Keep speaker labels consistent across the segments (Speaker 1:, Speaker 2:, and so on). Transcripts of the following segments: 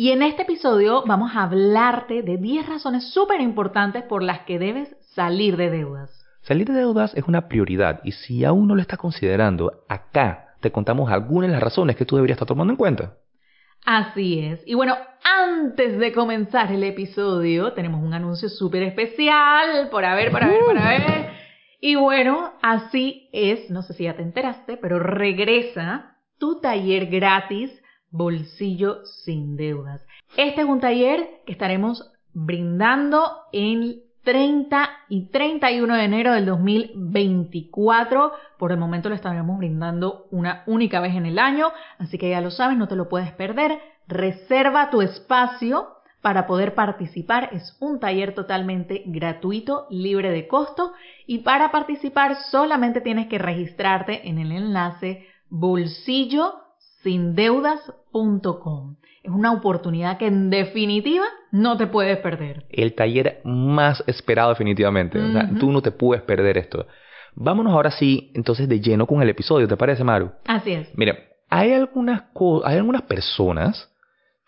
Speaker 1: Y en este episodio vamos a hablarte de 10 razones súper importantes por las que debes salir de deudas.
Speaker 2: Salir de deudas es una prioridad y si aún no lo estás considerando, acá te contamos algunas de las razones que tú deberías estar tomando en cuenta.
Speaker 1: Así es. Y bueno, antes de comenzar el episodio, tenemos un anuncio súper especial. Por a ver, por a ver, por a ver. Y bueno, así es, no sé si ya te enteraste, pero regresa tu taller gratis Bolsillo sin deudas. Este es un taller que estaremos brindando en 30 y 31 de enero del 2024. Por el momento lo estaremos brindando una única vez en el año, así que ya lo sabes, no te lo puedes perder. Reserva tu espacio para poder participar. Es un taller totalmente gratuito, libre de costo y para participar solamente tienes que registrarte en el enlace bolsillo sindeudas.com. Es una oportunidad que en definitiva no te puedes perder.
Speaker 2: El taller más esperado definitivamente. o sea, tú no te puedes perder esto. Vámonos ahora sí, entonces de lleno con el episodio, ¿te parece, Maru?
Speaker 1: Así es.
Speaker 2: Mira, hay algunas, hay algunas personas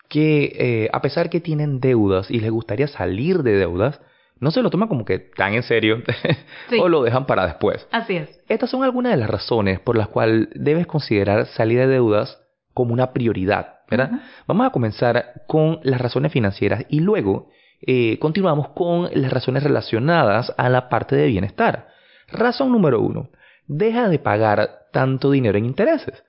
Speaker 2: que, eh, a pesar que tienen deudas y les gustaría salir de deudas, no se lo toman como que tan en serio
Speaker 1: Sí.
Speaker 2: o lo dejan para después.
Speaker 1: Así es.
Speaker 2: Estas son algunas de las razones por las cuales debes considerar salir de deudas como una prioridad, ¿verdad? Vamos a comenzar con las razones financieras y luego eh, continuamos con las razones relacionadas a la parte de bienestar. Razón número uno, deja de pagar tanto dinero en intereses.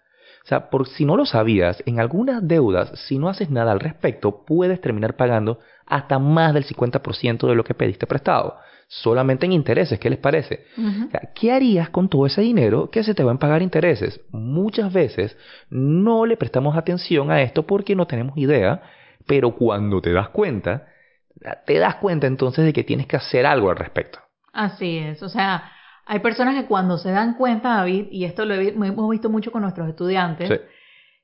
Speaker 2: O sea, por si no lo sabías, en algunas deudas, si no haces nada al respecto, puedes terminar pagando hasta más del 50% de lo que pediste prestado. Solamente en intereses, ¿qué les parece? O sea, ¿Qué harías con todo ese dinero que se te van a pagar intereses? Muchas veces no le prestamos atención a esto porque no tenemos idea, pero cuando te das cuenta, te das cuenta entonces de que tienes que hacer algo al respecto.
Speaker 1: Así es. O sea, hay personas que cuando se dan cuenta, David, y esto lo he- hemos visto mucho con nuestros estudiantes,
Speaker 2: Sí.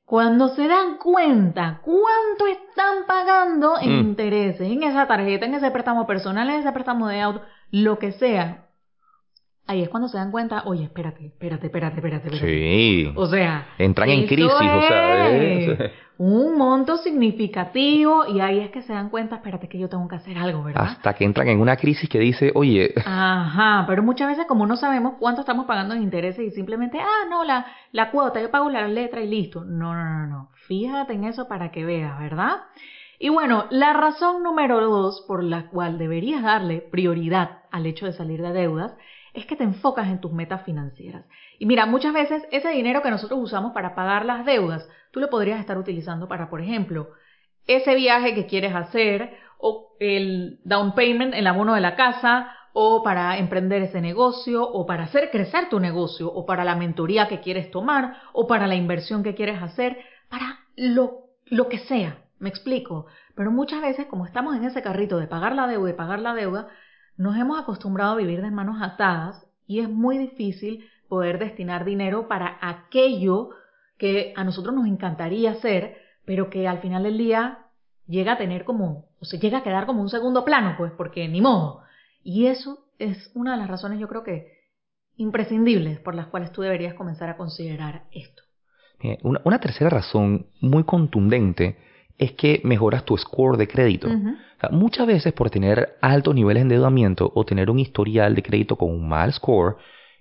Speaker 1: Cuando se dan cuenta cuánto están pagando en
Speaker 2: Mm.
Speaker 1: intereses, en esa tarjeta, en ese préstamo personal, en ese préstamo de auto, lo que sea, ahí es cuando se dan cuenta, oye, espérate, espérate, espérate, espérate. espérate.
Speaker 2: Sí.
Speaker 1: O sea,
Speaker 2: Entran en crisis, o sea,
Speaker 1: es- un monto significativo y ahí es que se dan cuenta, espérate que yo tengo que hacer algo, ¿verdad?
Speaker 2: hasta que entran en una crisis que dice, oye,
Speaker 1: Ajá, pero muchas veces como no sabemos cuánto estamos pagando en intereses y simplemente, ah, no, la, la cuota, yo pago la letra y listo. No, no, no, no. Fíjate en eso para que veas, ¿verdad? Y bueno, la razón número dos por la cual deberías darle prioridad al hecho de salir de deudas es que te enfocas en tus metas financieras. Y mira, muchas veces ese dinero que nosotros usamos para pagar las deudas, tú lo podrías estar utilizando para, por ejemplo, ese viaje que quieres hacer o el down payment, el abono de la casa o para emprender ese negocio o para hacer crecer tu negocio o para la mentoría que quieres tomar o para la inversión que quieres hacer, para lo, lo que sea. Me explico. Pero muchas veces como estamos en ese carrito de pagar la deuda y pagar la deuda, nos hemos acostumbrado a vivir de manos atadas y es muy difícil poder destinar dinero para aquello que a nosotros nos encantaría hacer, pero que al final del día llega a tener como, o se llega a quedar como un segundo plano, pues, porque ni modo. Y eso es una de las razones, yo creo que imprescindibles por las cuales tú deberías comenzar a considerar esto.
Speaker 2: una, una tercera razón muy contundente es que mejoras tu score de crédito.
Speaker 1: Ujú.
Speaker 2: O sea, muchas veces por tener altos niveles de endeudamiento o tener un historial de crédito con un mal score,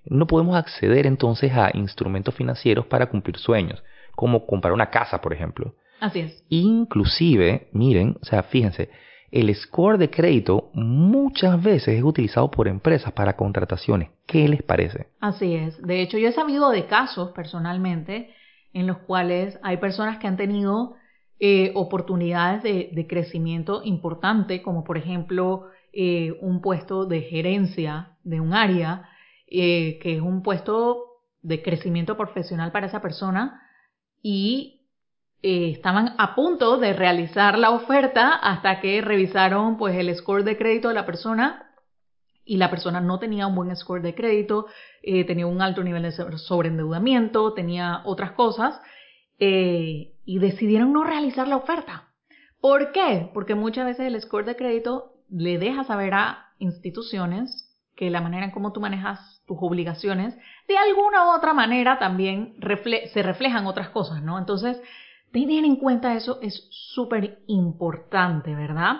Speaker 2: no podemos acceder entonces a instrumentos financieros para cumplir sueños, como comprar una casa, por ejemplo.
Speaker 1: Así es.
Speaker 2: Inclusive, miren, o sea, fíjense, el score de crédito muchas veces es utilizado por empresas para contrataciones. ¿Qué les parece?
Speaker 1: Así es. De hecho, yo he sabido de casos personalmente en los cuales hay personas que han tenido eh, oportunidades de, crecimiento importante, como por ejemplo eh, un puesto de gerencia de un área, eh, que es un puesto de crecimiento profesional para esa persona, y estaban a punto de realizar la oferta hasta que revisaron pues el score de crédito de la persona y la persona no tenía un buen score de crédito, tenía un alto nivel de sobreendeudamiento, tenía otras cosas eh, y decidieron no realizar la oferta. ¿Por qué? Porque muchas veces el score de crédito le deja saber a instituciones que la manera en cómo tú manejas tus obligaciones, de alguna u otra manera también se reflejan otras cosas, ¿no? Entonces, tener en cuenta eso es súper importante, ¿verdad?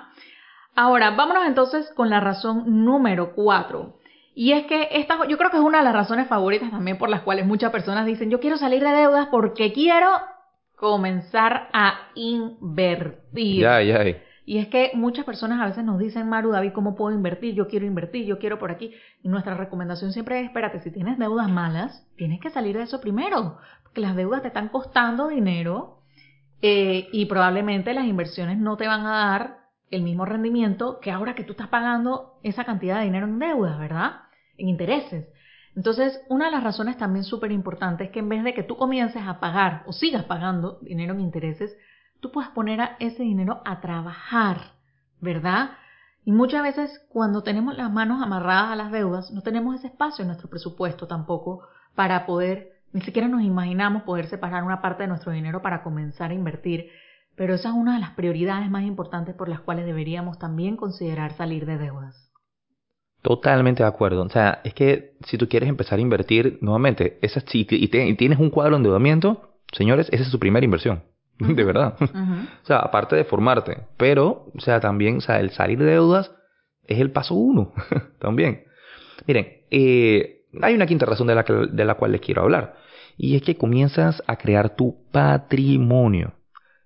Speaker 1: Ahora, vámonos entonces con la razón número cuatro. Y es que esta, yo creo que es una de las razones favoritas también por las cuales muchas personas dicen, yo quiero salir de deudas porque quiero comenzar a invertir.
Speaker 2: Ya, ya.
Speaker 1: Y es que muchas personas a veces nos dicen, Maru, David, ¿cómo puedo invertir? Yo quiero invertir, yo quiero por aquí. Y nuestra recomendación siempre es, espérate, si tienes deudas malas, tienes que salir de eso primero, porque las deudas te están costando dinero eh, y probablemente las inversiones no te van a dar el mismo rendimiento que ahora que tú estás pagando esa cantidad de dinero en deudas, ¿verdad? En intereses. Entonces, una de las razones también súper importantes es que en vez de que tú comiences a pagar o sigas pagando dinero en intereses, tú puedes poner a ese dinero a trabajar, ¿verdad? Y muchas veces cuando tenemos las manos amarradas a las deudas, no tenemos ese espacio en nuestro presupuesto tampoco para poder, ni siquiera nos imaginamos poder separar una parte de nuestro dinero para comenzar a invertir. Pero esa es una de las prioridades más importantes por las cuales deberíamos también considerar salir de deudas.
Speaker 2: Totalmente de acuerdo. O sea, es que si tú quieres empezar a invertir, nuevamente, esa, si, y, tienes un cuadro de endeudamiento, señores, esa es su primera inversión. de verdad. o sea, aparte de formarte. Pero, o sea, también, o sea, el salir de deudas es el paso uno. también. Miren, eh, hay una quinta razón de la, de la cual les quiero hablar. Y es que comienzas a crear tu patrimonio.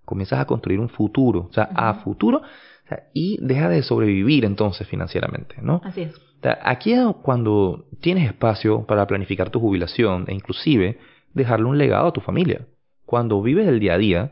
Speaker 2: Comienzas a construir un futuro. O sea, a futuro. Y deja de sobrevivir entonces financieramente, ¿no?
Speaker 1: Así es.
Speaker 2: aquí es cuando tienes espacio para planificar tu jubilación e inclusive dejarle un legado a tu familia. Cuando vives el día a día,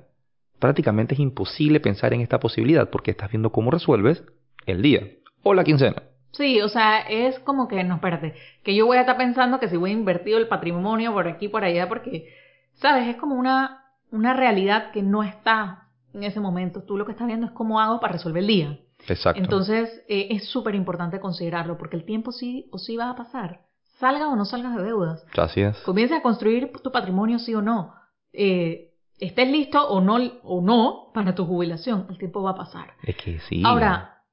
Speaker 2: prácticamente es imposible pensar en esta posibilidad porque estás viendo cómo resuelves el día o la quincena.
Speaker 1: Sí, o sea, es como que, no, espérate, que yo voy a estar pensando que si voy a invertir el patrimonio por aquí, por allá, porque, ¿sabes? Es como una, una realidad que no está en ese momento. Tú lo que estás viendo es cómo hago para resolver el día.
Speaker 2: Exacto.
Speaker 1: Entonces, eh, es súper importante considerarlo, porque el tiempo sí o sí va a pasar. Salga o no salgas de deudas.
Speaker 2: Así es.
Speaker 1: Comienza a construir tu patrimonio sí o no. Eh, estés listo o no, o no para tu jubilación, el tiempo va a pasar.
Speaker 2: Es que sí.
Speaker 1: Ahora,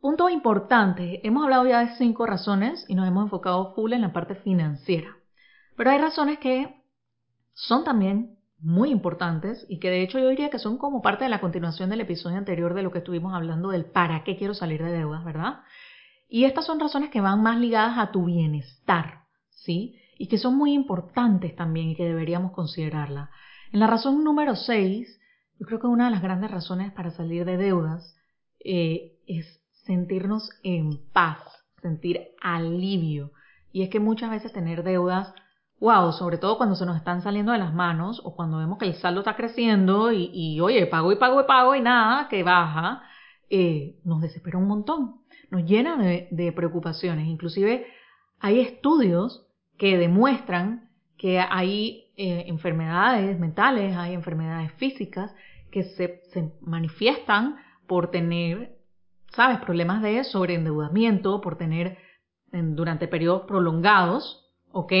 Speaker 1: punto importante, hemos hablado ya de cinco razones y nos hemos enfocado full en la parte financiera. Pero hay razones que son también muy importantes y que de hecho yo diría que son como parte de la continuación del episodio anterior de lo que estuvimos hablando del para qué quiero salir de deudas, ¿verdad? Y estas son razones que van más ligadas a tu bienestar, ¿sí? Y que son muy importantes también y que deberíamos considerarla. En la razón número 6, yo creo que una de las grandes razones para salir de deudas eh, es sentirnos en paz, sentir alivio. Y es que muchas veces tener deudas, wow, sobre todo cuando se nos están saliendo de las manos o cuando vemos que el saldo está creciendo y, oye, pago y pago y pago y nada, que baja, eh, nos desespera un montón, nos llena de, de preocupaciones. Inclusive hay estudios que demuestran que hay eh, enfermedades mentales, hay enfermedades físicas que se, manifiestan por tener, ¿sabes?, problemas de sobreendeudamiento, por tener durante periodos prolongados, ¿ok?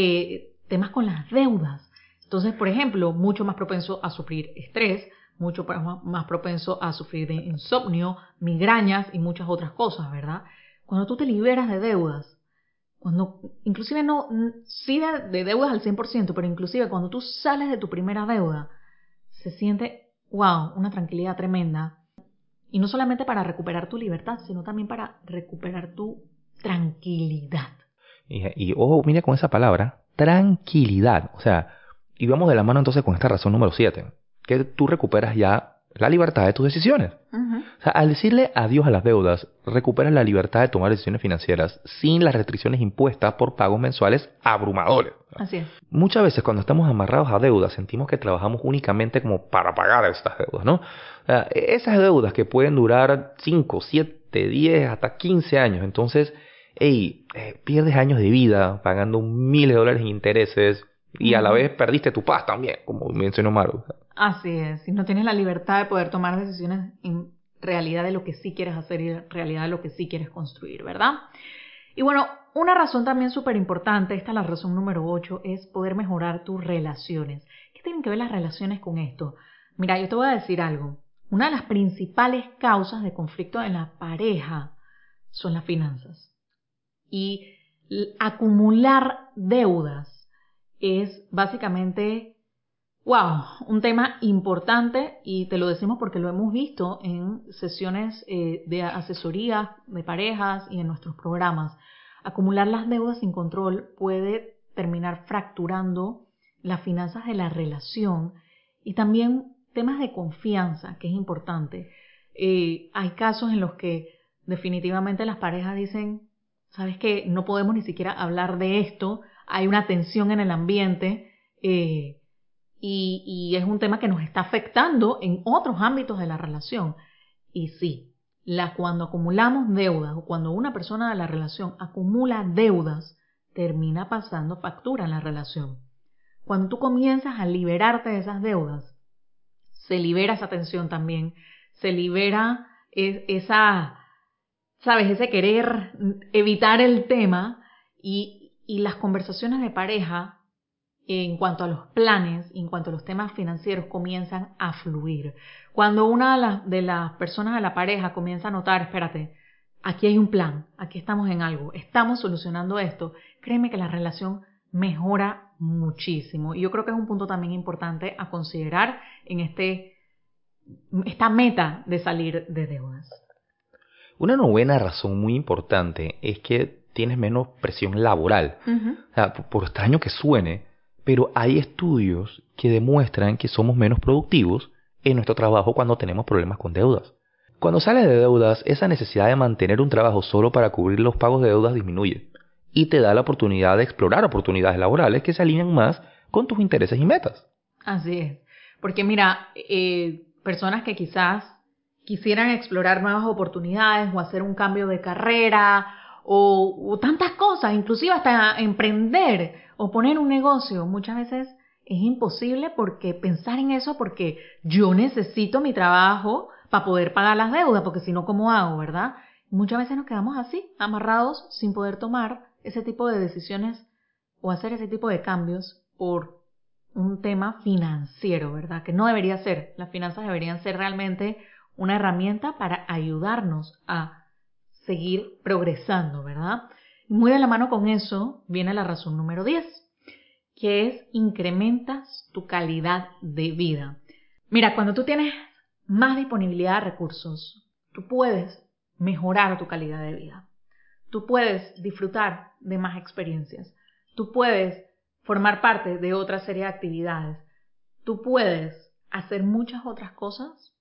Speaker 1: Eh, temas con las deudas. Entonces, por ejemplo, mucho más propenso a sufrir estrés, mucho más propenso a sufrir de insomnio, migrañas y muchas otras cosas, ¿verdad? Cuando tú te liberas de deudas, cuando, inclusive no, sí de, deudas al 100%, pero inclusive cuando tú sales de tu primera deuda, se siente, wow, una tranquilidad tremenda. Y no solamente para recuperar tu libertad, sino también para recuperar tu tranquilidad.
Speaker 2: Y, y ojo, mira con esa palabra, tranquilidad. O sea, y vamos de la mano entonces con esta razón número 7, que tú recuperas ya la libertad de tus decisiones. O sea, al decirle adiós a las deudas, recuperas la libertad de tomar decisiones financieras sin las restricciones impuestas por pagos mensuales abrumadores.
Speaker 1: Así es.
Speaker 2: Muchas veces cuando estamos amarrados a deudas sentimos que trabajamos únicamente como para pagar estas deudas, ¿no? O sea, esas deudas que pueden durar 5, 7, 10, hasta 15 años. Entonces, hey, eh, pierdes años de vida pagando miles de dólares en intereses y a la vez perdiste tu paz también, como mencionó Maru.
Speaker 1: Así es, si no tienes la libertad de poder tomar decisiones en realidad de lo que sí quieres hacer y en realidad de lo que sí quieres construir, ¿verdad? Y bueno, una razón también súper importante, esta es la razón número 8, es poder mejorar tus relaciones. ¿Qué tienen que ver las relaciones con esto? Mira, yo te voy a decir algo. Una de las principales causas de conflicto en la pareja son las finanzas. Y acumular deudas es básicamente, wow, un tema importante y te lo decimos porque lo hemos visto en sesiones eh, de asesoría de parejas y en nuestros programas. Acumular las deudas sin control puede terminar fracturando las finanzas de la relación y también temas de confianza, que es importante. Eh, hay casos en los que definitivamente las parejas dicen, sabes que no podemos ni siquiera hablar de esto, hay una tensión en el ambiente eh, y, y es un tema que nos está afectando en otros ámbitos de la relación. Y sí, la, cuando acumulamos deudas o cuando una persona de la relación acumula deudas, termina pasando factura en la relación. Cuando tú comienzas a liberarte de esas deudas, se libera esa tensión también, se libera esa, sabes, ese querer evitar el tema y, y las conversaciones de pareja en cuanto a los planes, en cuanto a los temas financieros, comienzan a fluir. Cuando una de las, de las personas de la pareja comienza a notar, espérate, aquí hay un plan, aquí estamos en algo, estamos solucionando esto, créeme que la relación mejora muchísimo. Y yo creo que es un punto también importante a considerar en este, esta meta de salir de deudas.
Speaker 2: Una novena razón muy importante es que tienes menos presión laboral. o sea, por extraño que suene, pero hay estudios que demuestran que somos menos productivos en nuestro trabajo cuando tenemos problemas con deudas. Cuando sales de deudas, esa necesidad de mantener un trabajo solo para cubrir los pagos de deudas disminuye y te da la oportunidad de explorar oportunidades laborales que se alinean más con tus intereses y metas.
Speaker 1: Así es. Porque mira, eh, personas que quizás quisieran explorar nuevas oportunidades o hacer un cambio de carrera o, tantas cosas, inclusive hasta emprender o poner un negocio, muchas veces es imposible porque pensar en eso porque yo necesito mi trabajo para poder pagar las deudas, porque si no, ¿cómo hago, verdad? Muchas veces nos quedamos así, amarrados, sin poder tomar ese tipo de decisiones o hacer ese tipo de cambios por un tema financiero, ¿verdad? Que no debería ser. Las finanzas deberían ser realmente una herramienta para ayudarnos a seguir progresando, ¿verdad? Muy de la mano con eso viene la razón número 10, que es incrementas tu calidad de vida. Mira, cuando tú tienes más disponibilidad de recursos, tú puedes mejorar tu calidad de vida. Tú puedes disfrutar de más experiencias. Tú puedes formar parte de otra serie de actividades. Tú puedes hacer muchas otras cosas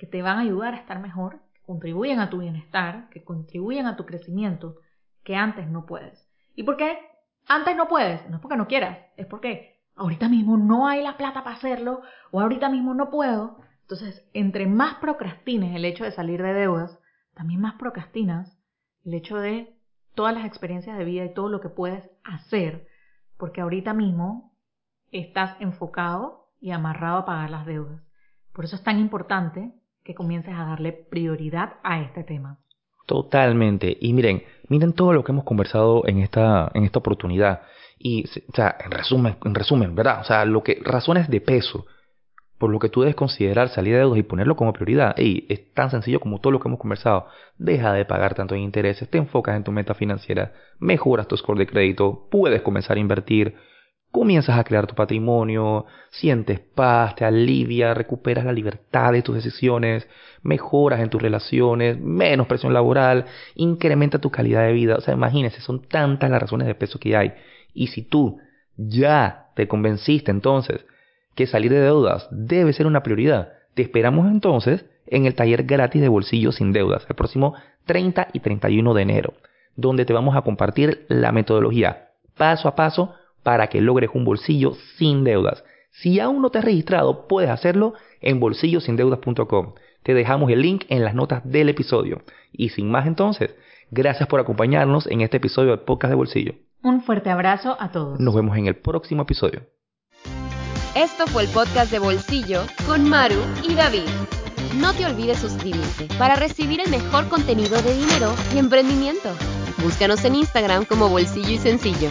Speaker 1: que te van a ayudar a estar mejor, que contribuyen a tu bienestar, que contribuyen a tu crecimiento, que antes no puedes. ¿Y por qué antes no puedes? No es porque no quieras, es porque ahorita mismo no hay la plata para hacerlo o ahorita mismo no puedo. Entonces, entre más procrastines el hecho de salir de deudas, también más procrastinas el hecho de todas las experiencias de vida y todo lo que puedes hacer, porque ahorita mismo estás enfocado y amarrado a pagar las deudas. Por eso es tan importante que comiences a darle prioridad a este tema.
Speaker 2: Totalmente. Y miren, miren todo lo que hemos conversado en esta, en esta oportunidad. Y, o sea, en resumen, en resumen, ¿verdad? O sea, lo que, razones de peso por lo que tú debes considerar salir de deudas y ponerlo como prioridad. Y es tan sencillo como todo lo que hemos conversado. Deja de pagar tanto en intereses, te enfocas en tu meta financiera, mejoras tu score de crédito, puedes comenzar a invertir, comienzas a crear tu patrimonio, sientes paz, te alivia, recuperas la libertad de tus decisiones, mejoras en tus relaciones, menos presión laboral, incrementa tu calidad de vida. O sea, imagínense, son tantas las razones de peso que hay. Y si tú ya te convenciste entonces que salir de deudas debe ser una prioridad. Te esperamos entonces en el taller gratis de bolsillo sin deudas el próximo 30 y 31 de enero, donde te vamos a compartir la metodología paso a paso para que logres un bolsillo sin deudas. Si aún no te has registrado, puedes hacerlo en bolsillosindeudas.com. Te dejamos el link en las notas del episodio. Y sin más entonces, gracias por acompañarnos en este episodio del podcast de bolsillo.
Speaker 1: Un fuerte abrazo a todos.
Speaker 2: Nos vemos en el próximo episodio.
Speaker 3: Esto fue el podcast de Bolsillo con Maru y David. No te olvides suscribirte para recibir el mejor contenido de dinero y emprendimiento. Búscanos en Instagram como Bolsillo y Sencillo.